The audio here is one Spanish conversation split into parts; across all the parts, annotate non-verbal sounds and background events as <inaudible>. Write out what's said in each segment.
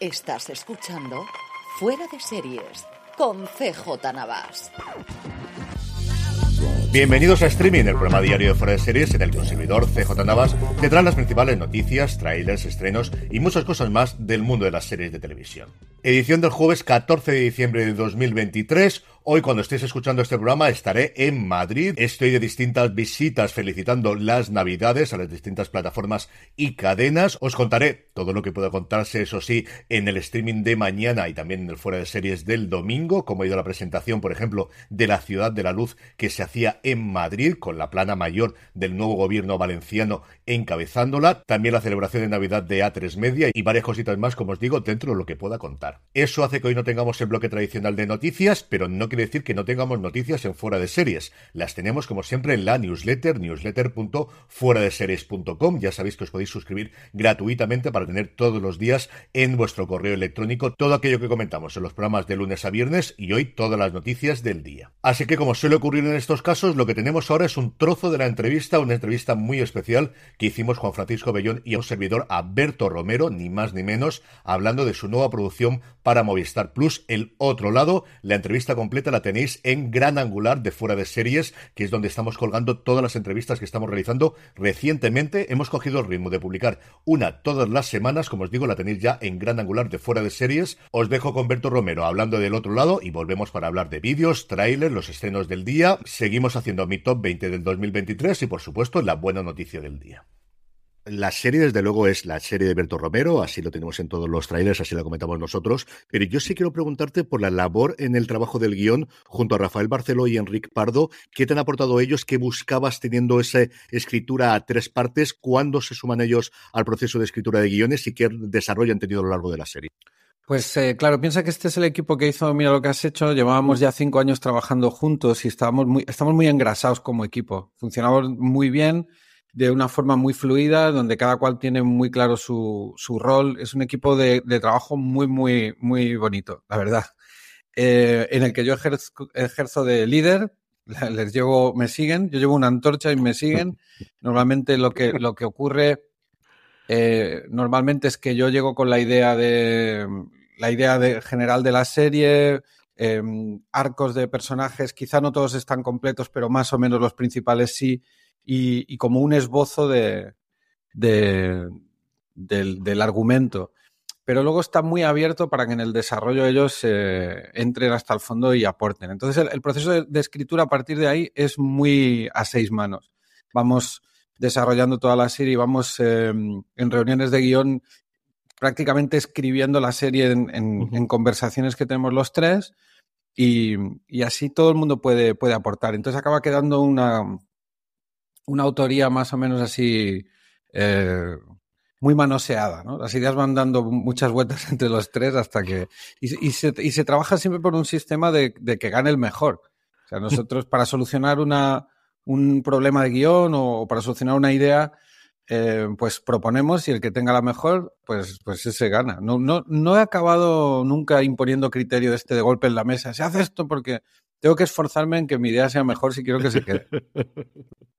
Estás escuchando Fuera de Series con CJ Navas. Bienvenidos a Streaming, el programa diario de Fuera de Series en el consumidor CJ Navas te trae las principales noticias, trailers, estrenos y muchas cosas más del mundo de las series de televisión. Edición del jueves 14 de diciembre de 2023. Hoy, cuando estéis escuchando este programa, estaré en Madrid. Estoy de distintas visitas felicitando las Navidades a las distintas plataformas y cadenas. Os contaré todo lo que pueda contarse, eso sí, en el streaming de mañana y también en el fuera de series del domingo, como ha ido la presentación, por ejemplo, de la Ciudad de la Luz que se hacía en Madrid con la plana mayor del nuevo gobierno valenciano encabezándola. También la celebración de Navidad de A3 Media y varias cositas más, como os digo, dentro de lo que pueda contar. Eso hace que hoy no tengamos el bloque tradicional de noticias, pero no quiere decir que no tengamos noticias en fuera de series. Las tenemos como siempre en la newsletter, newsletter.fueradeseries.com. Ya sabéis que os podéis suscribir gratuitamente para tener todos los días en vuestro correo electrónico todo aquello que comentamos en los programas de lunes a viernes y hoy todas las noticias del día. Así que como suele ocurrir en estos casos, lo que tenemos ahora es un trozo de la entrevista, una entrevista muy especial que hicimos Juan Francisco Bellón y un servidor Alberto Romero, ni más ni menos, hablando de su nueva producción para Movistar Plus, El Otro Lado. La entrevista completa la tenéis en Gran Angular de Fuera de Series, que es donde estamos colgando todas las entrevistas que estamos realizando recientemente. Hemos cogido el ritmo de publicar una todas las semanas, como os digo, la tenéis ya en Gran Angular de Fuera de Series. Os dejo con Berto Romero hablando del otro lado y volvemos para hablar de vídeos, trailers, los estrenos del día. Seguimos haciendo mi top 20 del 2023 y, por supuesto, la buena noticia del día. La serie, desde luego, es la serie de Berto Romero, así lo tenemos en todos los trailers, así la comentamos nosotros. Pero yo sí quiero preguntarte por la labor en el trabajo del guion junto a Rafael Barceló y Enrique Pardo. ¿Qué te han aportado ellos? ¿Qué buscabas teniendo esa escritura a tres partes? ¿Cuándo se suman ellos al proceso de escritura de guiones y qué desarrollo han tenido a lo largo de la serie? Pues eh, claro, piensa que este es el equipo que hizo Mira lo que has hecho. Llevábamos ya cinco años trabajando juntos y estábamos muy, estamos muy engrasados como equipo. Funcionamos muy bien de una forma muy fluida, donde cada cual tiene muy claro su, su rol. Es un equipo de, de, trabajo muy, muy, muy bonito, la verdad. Eh, en el que yo ejerzo, ejerzo, de líder, <laughs> les llevo, me siguen, yo llevo una antorcha y me siguen. <laughs> Normalmente lo que, lo que ocurre, eh, normalmente es que yo llego con la idea de, la idea de, general de la serie, eh, arcos de personajes, quizá no todos están completos, pero más o menos los principales sí y, y como un esbozo de, de del, del, argumento. Pero luego está muy abierto para que en el desarrollo ellos eh, entren hasta el fondo y aporten. Entonces, el, el proceso de, de, escritura a partir de ahí es muy a seis manos. Vamos desarrollando toda la serie y vamos eh, en reuniones de guion prácticamente escribiendo la serie en, en, uh -huh. en conversaciones que tenemos los tres y, y, así todo el mundo puede, puede aportar. Entonces acaba quedando una, una autoría más o menos así eh, muy manoseada, ¿no? Las ideas van dando muchas vueltas <laughs> entre los tres hasta que... Y, y, se, y se, trabaja siempre por un sistema de, de, que gane el mejor. O sea, nosotros para solucionar una, un problema de guion o, o para solucionar una idea, eh, pues proponemos y el que tenga la mejor, pues, pues ese gana. No, no, no he acabado nunca imponiendo criterio de este de golpe en la mesa. Se hace esto porque tengo que esforzarme en que mi idea sea mejor si quiero que se quede. Pero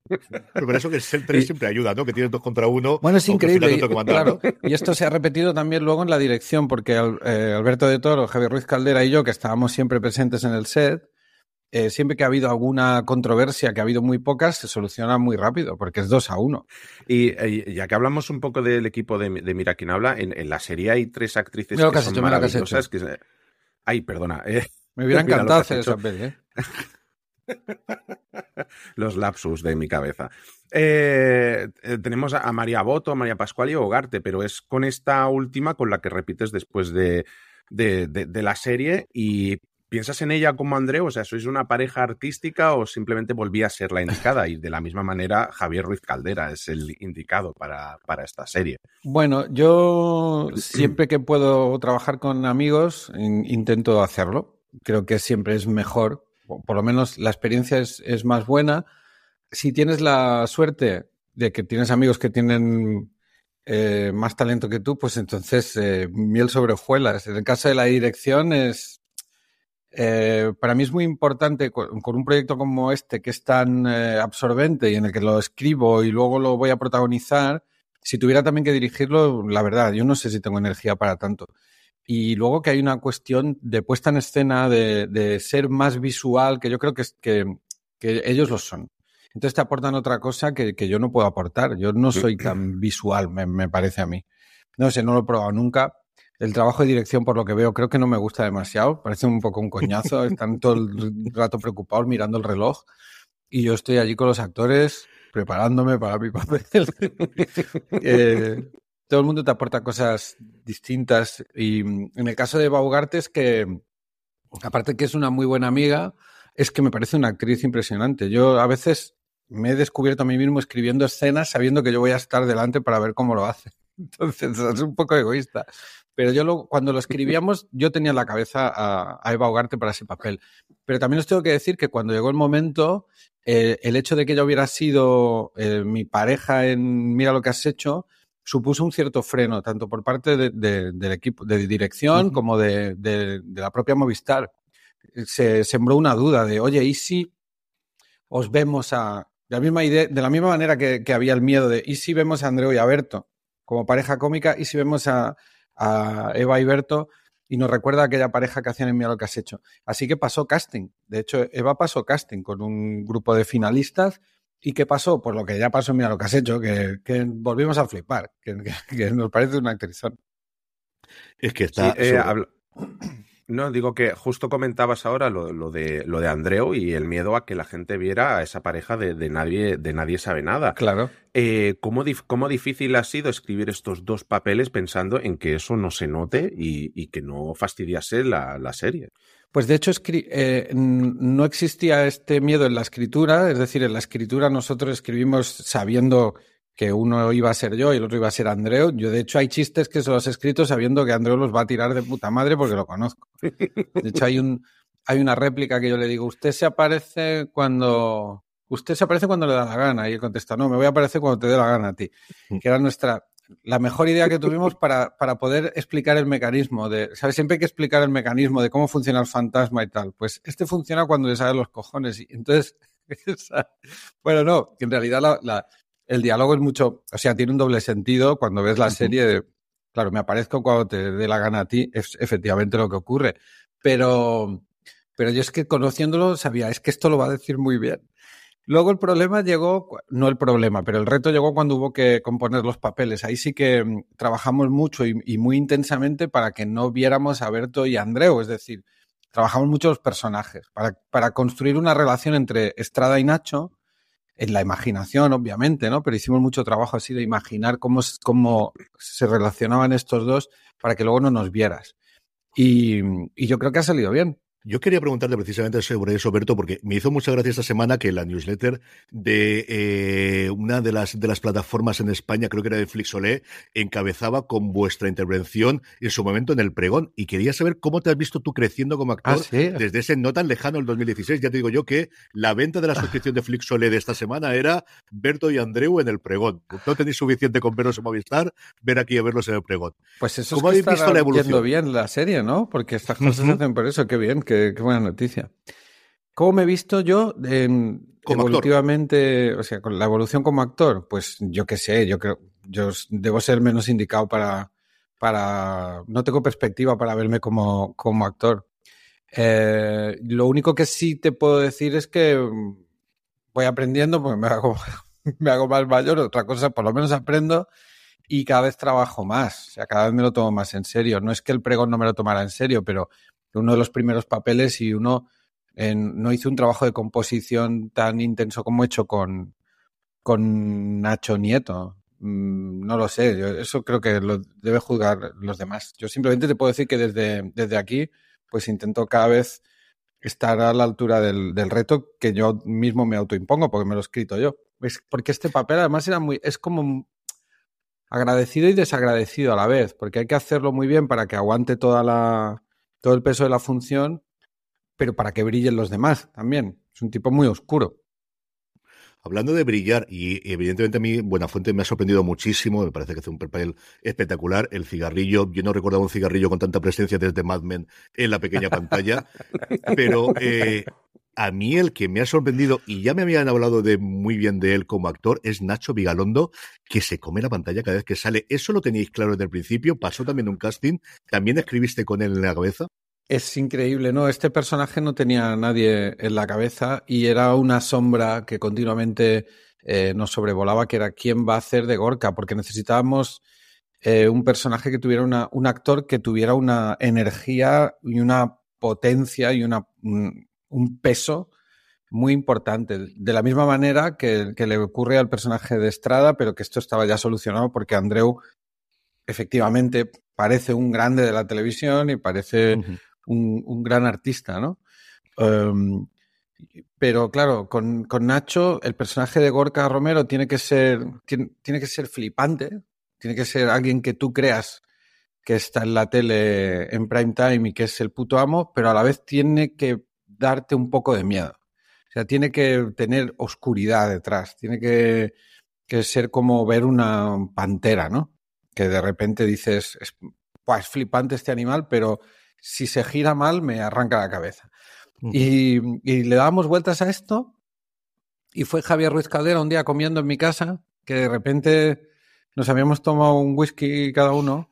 <laughs> por eso que el 3 siempre ayuda, ¿no? Que tienes dos contra uno. Bueno, es increíble. Claro, y esto se ha repetido también luego en la dirección, porque eh, Alberto de Toro, Javier Ruiz Caldera y yo, que estábamos siempre presentes en el set, eh, siempre que ha habido alguna controversia, que ha habido muy pocas, se soluciona muy rápido, porque es dos a uno. Y, y ya que hablamos un poco del equipo de, de Mira quién habla, en, en, la serie hay tres actrices mira que, que son hecho, maravillosas. Que, que, ay, perdona. Eh, Me hubiera <laughs> encantado hacer esa peli, ¿eh? <laughs> Los lapsus de mi cabeza. Eh, tenemos a María Boto, a María Pascual y Hogarte, pero es con esta última con la que repites después de, de, de, de, la serie y piensas en ella como Andreu, o sea, ¿sois una pareja artística o simplemente volvía a ser la indicada? Y de la misma manera, Javier Ruiz Caldera es el indicado para, para esta serie. Bueno, yo siempre que puedo trabajar con amigos, intento hacerlo. Creo que siempre es mejor por lo menos la experiencia es, es, más buena. Si tienes la suerte de que tienes amigos que tienen eh, más talento que tú, pues entonces eh, miel sobre hojuelas. En el caso de la dirección es... Eh, para mí es muy importante con, con, un proyecto como este que es tan eh, absorbente y en el que lo escribo y luego lo voy a protagonizar, si tuviera también que dirigirlo, la verdad, yo no sé si tengo energía para tanto. y luego que hay una cuestión de puesta en escena, de, de ser más visual, que yo creo que, que, que ellos lo son. Entonces te aportan otra cosa que, que yo no puedo aportar. Yo no soy tan visual, me, me, parece a mí. No sé, no lo he probado nunca. El trabajo de dirección, por lo que veo, creo que no me gusta demasiado. Parece un poco un coñazo. <laughs> Están todo el rato preocupados mirando el reloj. Y yo estoy allí con los actores preparándome para mi <laughs> papel. eh, todo el mundo te aporta cosas distintas. Y en el caso de Baugarte es que, aparte que es una muy buena amiga, es que me parece una actriz impresionante. Yo a veces me he descubierto a mí mismo escribiendo escenas sabiendo que yo voy a estar delante para ver cómo lo hace. Entonces <laughs> es un poco egoísta. Pero yo lo, cuando lo escribíamos, yo tenía en la cabeza a, a, Eva Ugarte para ese papel. Pero también os tengo que decir que cuando llegó el momento, eh, el hecho de que ella hubiera sido eh, mi pareja en Mira lo que has hecho, supuso un cierto freno, tanto por parte de, de, del equipo de dirección uh -huh. como de, de, la propia Movistar. Se sembró una duda de, oye, ¿y si os vemos a... De la misma, idea, de la misma manera que, que había el miedo de, ¿y si vemos a Andreu y a Berto como pareja cómica? ¿Y si vemos a, a Eva y Berto y nos recuerda a aquella pareja que hacían en Mira lo que has hecho. Así que pasó casting. De hecho, Eva pasó casting con un grupo de finalistas. ¿Y qué pasó? Pues lo que ya pasó en Mira lo que has hecho, que, que volvimos a flipar, que, que, que, nos parece una actrizón. Es que está... Sí, eh. No, digo que justo comentabas ahora lo, lo, de, lo de Andreu y el miedo a que la gente viera a esa pareja de, de nadie, de nadie sabe nada. Claro. Eh, ¿cómo, dif ¿Cómo difícil ha sido escribir estos dos papeles pensando en que eso no se note y, y que no fastidiase la, la serie? Pues de hecho eh, no existía este miedo en la escritura, es decir, en la escritura nosotros escribimos sabiendo que uno iba a ser yo y el otro iba a ser Andreu. Yo, de hecho, hay chistes que se los he escrito sabiendo que Andreu los va a tirar de puta madre porque lo conozco. De hecho, hay, un, hay una réplica que yo le digo, usted se aparece cuando... Usted se aparece cuando le da la gana. Y él contesta, no, me voy a aparecer cuando te dé la gana a ti. Que era nuestra... La mejor idea que tuvimos para, para poder explicar el mecanismo ¿sabes? Siempre hay que explicar el mecanismo de cómo funciona el fantasma y tal. Pues este funciona cuando le salen los cojones. Y entonces, <laughs> bueno, no, en realidad la el diálogo es mucho, o sea, tiene un doble sentido cuando ves la serie de, claro, me aparezco cuando te dé la gana a ti, es efectivamente lo que ocurre, pero, pero yo es que conociéndolo sabía, es que esto lo va a decir muy bien. Luego el problema llegó, no el problema, pero el reto llegó cuando hubo que componer los papeles. Ahí sí que mm, trabajamos mucho y, y muy intensamente para que no viéramos a Berto y a Andreu, es decir, trabajamos mucho los personajes, para, para construir una relación entre Estrada y Nacho, en la imaginación, obviamente, ¿no? Pero hicimos mucho trabajo así de imaginar cómo, cómo se relacionaban estos dos para que luego no nos vieras. Y, y yo creo que ha salido bien. Yo quería preguntarte precisamente sobre eso, Berto, porque me hizo mucha gracia esta semana que la newsletter de eh, una de las, de las plataformas en España, creo que era de Flixolé, encabezaba con vuestra intervención en su momento en el pregón. Y quería saber cómo te has visto tú creciendo como actor ah, ¿sí? desde ese no tan lejano el 2016. Ya te digo yo que la venta de la suscripción de Flixolé de esta semana era Berto y Andreu en el pregón. No tenéis suficiente con verlos en Movistar, ver aquí a verlos en el pregón. Pues eso ¿Cómo es que habéis visto la evolución? bien la serie, ¿no? Porque estas cosas uh -huh. se hacen por eso. Qué bien, qué, qué buena noticia. ¿Cómo me he visto yo eh, como evolutivamente, actor. o sea, con la evolución como actor? Pues yo qué sé, yo creo, yo debo ser menos indicado para, para, no tengo perspectiva para verme como, como actor. Eh, lo único que sí te puedo decir es que voy aprendiendo porque me <laughs> hago, me hago más mayor, otra cosa, por lo menos aprendo y cada vez trabajo más, o sea, cada vez me lo tomo más en serio. No es que el pregón no me lo tomara en serio, pero uno de los primeros papeles y uno no hizo un trabajo de composición tan intenso como he hecho con, con Nacho Nieto. Mm, no lo sé, eso creo que lo debe juzgar los demás. Yo simplemente te puedo decir que desde, desde aquí, pues intento cada vez estar a la altura del, del, reto que yo mismo me autoimpongo, porque me lo he escrito yo. Es porque este papel además era muy, es como agradecido y desagradecido a la vez, porque hay que hacerlo muy bien para que aguante toda la, todo el peso de la función, pero para que brillen los demás también. Es un tipo muy oscuro. Hablando de brillar, y evidentemente a mí Buenafuente me ha sorprendido muchísimo, me parece que hace un papel espectacular. El cigarrillo, yo no recordaba un cigarrillo con tanta presencia desde Mad Men en la pequeña pantalla, <laughs> pero eh, a mí el que me ha sorprendido, y ya me habían hablado de muy bien de él como actor, es Nacho Vigalondo, que se come la pantalla cada vez que sale. ¿Eso lo teníais claro desde el principio? ¿Pasó también un casting? ¿También escribiste con él en la cabeza? Es increíble, ¿no? Este personaje no tenía a nadie en la cabeza y era una sombra que continuamente eh, nos sobrevolaba, que era quién va a hacer de Gorka, porque necesitábamos eh, un personaje que tuviera una, un actor que tuviera una energía y una potencia y una, un, peso muy importante. De la misma manera que, que, le ocurre al personaje de Estrada, pero que esto estaba ya solucionado porque Andreu efectivamente parece un grande de la televisión y parece un, gran artista, ¿no? Em, pero claro, con, Nacho, el personaje de Gorka Romero tiene que ser, tiene, que ser flipante, tiene que ser alguien que tú creas que está en la tele en prime time y que es el puto amo, pero a la vez tiene que darte un poco de miedo. O sea, tiene que tener oscuridad detrás, tiene que, que ser como ver una pantera, ¿no? Que de repente dices, es, es flipante este animal, pero si se gira mal me arranca la cabeza. y, le dábamos vueltas a esto y fue Javier Ruiz Caldera un día comiendo en mi casa que de repente nos habíamos tomado un whisky cada uno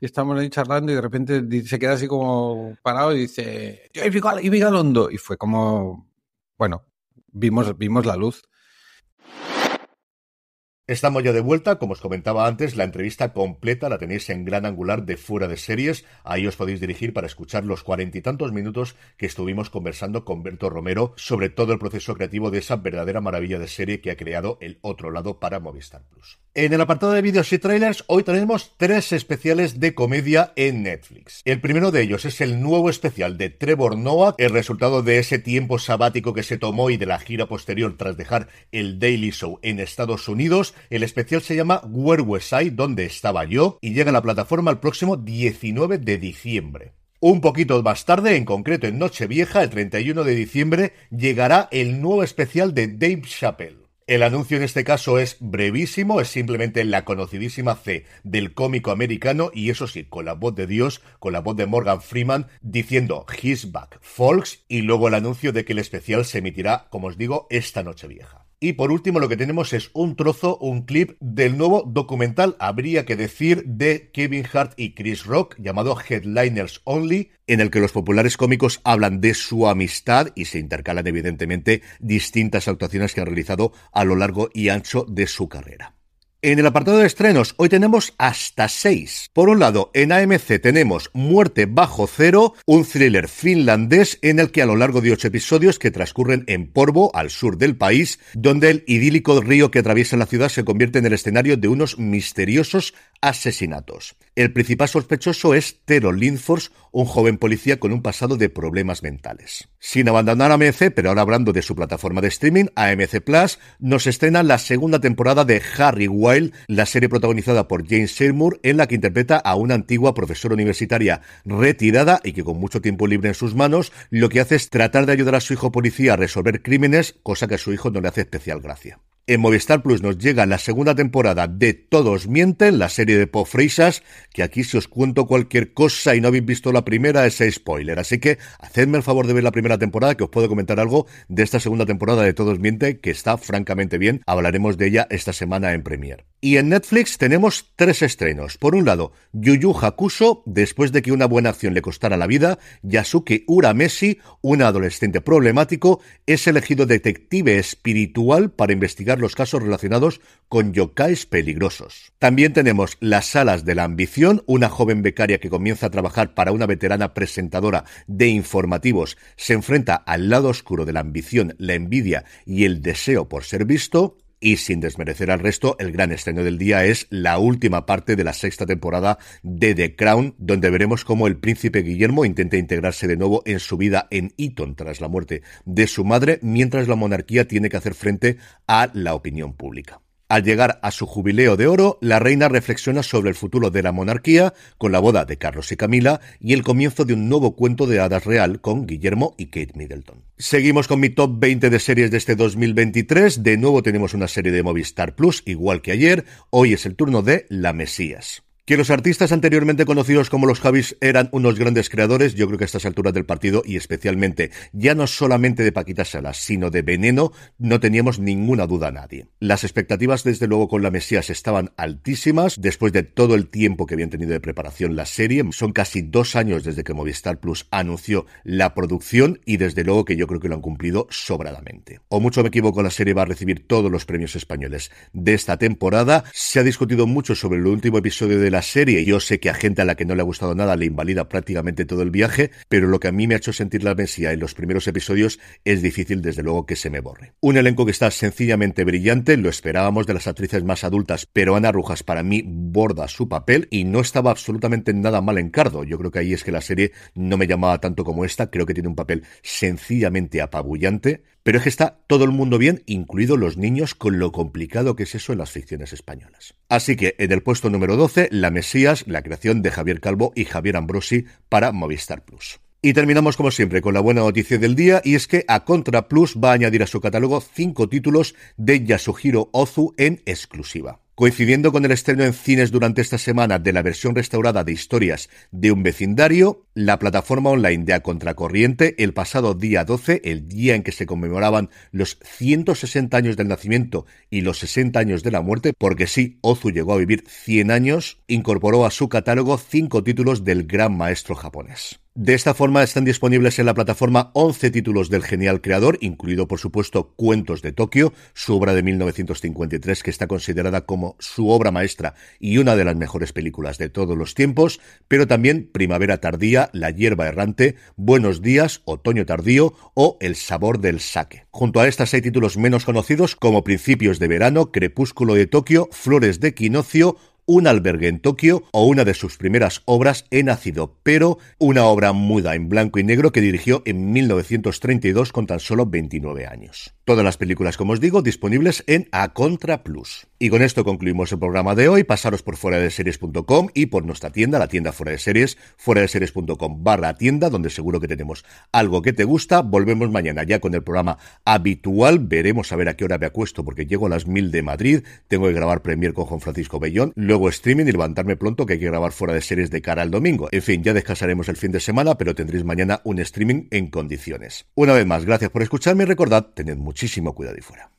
y estábamos ahí charlando y de repente se queda así como parado y dice, y Vigalondo. Y fue como, bueno, vimos, vimos la luz. Estamos ya de vuelta, como os comentaba antes, la entrevista completa la tenéis en Gran Angular de Fuera de Series, ahí os podéis dirigir para escuchar los cuarenta y tantos minutos que estuvimos conversando con Berto Romero sobre todo el proceso creativo de esa verdadera maravilla de serie que ha creado el otro lado para Movistar Plus. En el apartado de vídeos y trailers, hoy tenemos tres especiales de comedia en Netflix. El primero de ellos es el nuevo especial de Trevor Noah, el resultado de ese tiempo sabático que se tomó y de la gira posterior tras dejar el Daily Show en Estados Unidos. El especial se llama Where Was I, donde estaba yo, y llega a la plataforma el próximo 19 de diciembre. Un poquito más tarde, en concreto en Nochevieja, el 31 de diciembre, llegará el nuevo especial de Dave Chappelle. El anuncio en este caso es brevísimo, es simplemente la conocidísima C del cómico americano y eso sí, con la voz de Dios, con la voz de Morgan Freeman diciendo His back, folks, y luego el anuncio de que el especial se emitirá, como os digo, esta noche vieja. Y por último lo que tenemos es un trozo, un clip del nuevo documental, habría que decir, de Kevin Hart y Chris Rock, llamado Headliners Only, en el que los populares cómicos hablan de su amistad y se intercalan evidentemente distintas actuaciones que han realizado a lo largo y ancho de su carrera. En el apartado de estrenos, hoy tenemos hasta seis. Por un lado, en AMC tenemos Muerte bajo cero, un thriller finlandés en el que a lo largo de ocho episodios que transcurren en Porvo, al sur del país, donde el idílico río que atraviesa la ciudad se convierte en el escenario de unos misteriosos asesinatos. El principal sospechoso es Tero Lindfors, un joven policía con un pasado de problemas mentales. Sin abandonar AMC, pero ahora hablando de su plataforma de streaming, AMC Plus, nos estrena la segunda temporada de Harry Wild, la serie protagonizada por James Seymour, en la que interpreta a una antigua profesora universitaria retirada y que con mucho tiempo libre en sus manos, lo que hace es tratar de ayudar a su hijo policía a resolver crímenes, cosa que a su hijo no le hace especial gracia. En Movistar Plus nos llega la segunda temporada de Todos Mienten, la serie de Pop Freisas, que aquí si os cuento cualquier cosa y no habéis visto la primera es spoiler. Así que hacedme el favor de ver la primera temporada, que os puedo comentar algo de esta segunda temporada de Todos Mienten, que está francamente bien. Hablaremos de ella esta semana en Premiere. Y en Netflix tenemos tres estrenos. Por un lado, Yuyu Hakuso, después de que una buena acción le costara la vida, Yasuke Uramesi, un adolescente problemático, es elegido detective espiritual para investigar los casos relacionados con yokais peligrosos. También tenemos Las alas de la ambición, una joven becaria que comienza a trabajar para una veterana presentadora de informativos, se enfrenta al lado oscuro de la ambición, la envidia y el deseo por ser visto. Y sin desmerecer al resto, el gran estreno del día es la última parte de la sexta temporada de The Crown, donde veremos cómo el príncipe Guillermo intenta integrarse de nuevo en su vida en Eton tras la muerte de su madre, mientras la monarquía tiene que hacer frente a la opinión pública. Al llegar a su jubileo de oro, la reina reflexiona sobre el futuro de la monarquía con la boda de Carlos y Camila y el comienzo de un nuevo cuento de hadas real con Guillermo y Kate Middleton. Seguimos con mi top 20 de series de este 2023. De nuevo tenemos una serie de Movistar Plus, igual que ayer. Hoy es el turno de La Mesías. Que los artistas anteriormente conocidos como los Javis eran unos grandes creadores, yo creo que a estas alturas del partido y especialmente ya no solamente de Paquita Salas, sino de Veneno, no teníamos ninguna duda a nadie. Las expectativas desde luego con la Mesías estaban altísimas después de todo el tiempo que habían tenido de preparación la serie. Son casi dos años desde que Movistar Plus anunció la producción y desde luego que yo creo que lo han cumplido sobradamente. O mucho me equivoco, la serie va a recibir todos los premios españoles de esta temporada. Se ha discutido mucho sobre el último episodio de la serie. Yo sé que a gente a la que no le ha gustado nada le invalida prácticamente todo el viaje, pero lo que a mí me ha hecho sentir la Mesía en los primeros episodios es difícil desde luego que se me borre. Un elenco que está sencillamente brillante, lo esperábamos de las actrices más adultas, pero Ana Rujas para mí borda su papel y no estaba absolutamente nada mal en Cardo. Yo creo que ahí es que la serie no me llamaba tanto como esta, creo que tiene un papel sencillamente apabullante. Pero es que está todo el mundo bien, incluido los niños, con lo complicado que es eso en las ficciones españolas. Así que en el puesto número 12, La Mesías, la creación de Javier Calvo y Javier Ambrosi para Movistar Plus. Y terminamos como siempre con la buena noticia del día y es que a Contra Plus va a añadir a su catálogo cinco títulos de Yasuhiro Ozu en exclusiva. Coincidiendo con el estreno en cines durante esta semana de la versión restaurada de Historias de un vecindario, la plataforma online de A Contracorriente, el pasado día 12, el día en que se conmemoraban los 160 años del nacimiento y los 60 años de la muerte, porque sí, Ozu llegó a vivir 100 años, incorporó a su catálogo cinco títulos del gran maestro japonés. De esta forma están disponibles en la plataforma 11 títulos del genial creador, incluido por supuesto Cuentos de Tokio, su obra de 1953 que está considerada como su obra maestra y una de las mejores películas de todos los tiempos, pero también Primavera Tardía, La hierba errante, Buenos días, Otoño tardío o El sabor del sake. Junto a estas hay títulos menos conocidos como Principios de verano, Crepúsculo de Tokio, Flores de Quinocio un albergue en Tokio o una de sus primeras obras en ácido, pero una obra muda en blanco y negro que dirigió en 1932 con tan solo 29 años. Todas las películas, como os digo, disponibles en A Contra Plus. Y con esto concluimos el programa de hoy. Pasaros por fuera de series.com y por nuestra tienda, la tienda fuera de series, fuera de series.com barra tienda, donde seguro que tenemos algo que te gusta. Volvemos mañana ya con el programa habitual. Veremos a ver a qué hora me acuesto porque llego a las mil de Madrid. Tengo que grabar Premier con Juan Francisco Bellón. Luego streaming y levantarme pronto que hay que grabar fuera de series de cara al domingo. En fin, ya descansaremos el fin de semana, pero tendréis mañana un streaming en condiciones. Una vez más, gracias por escucharme y recordad, tened muchísimo cuidado y fuera.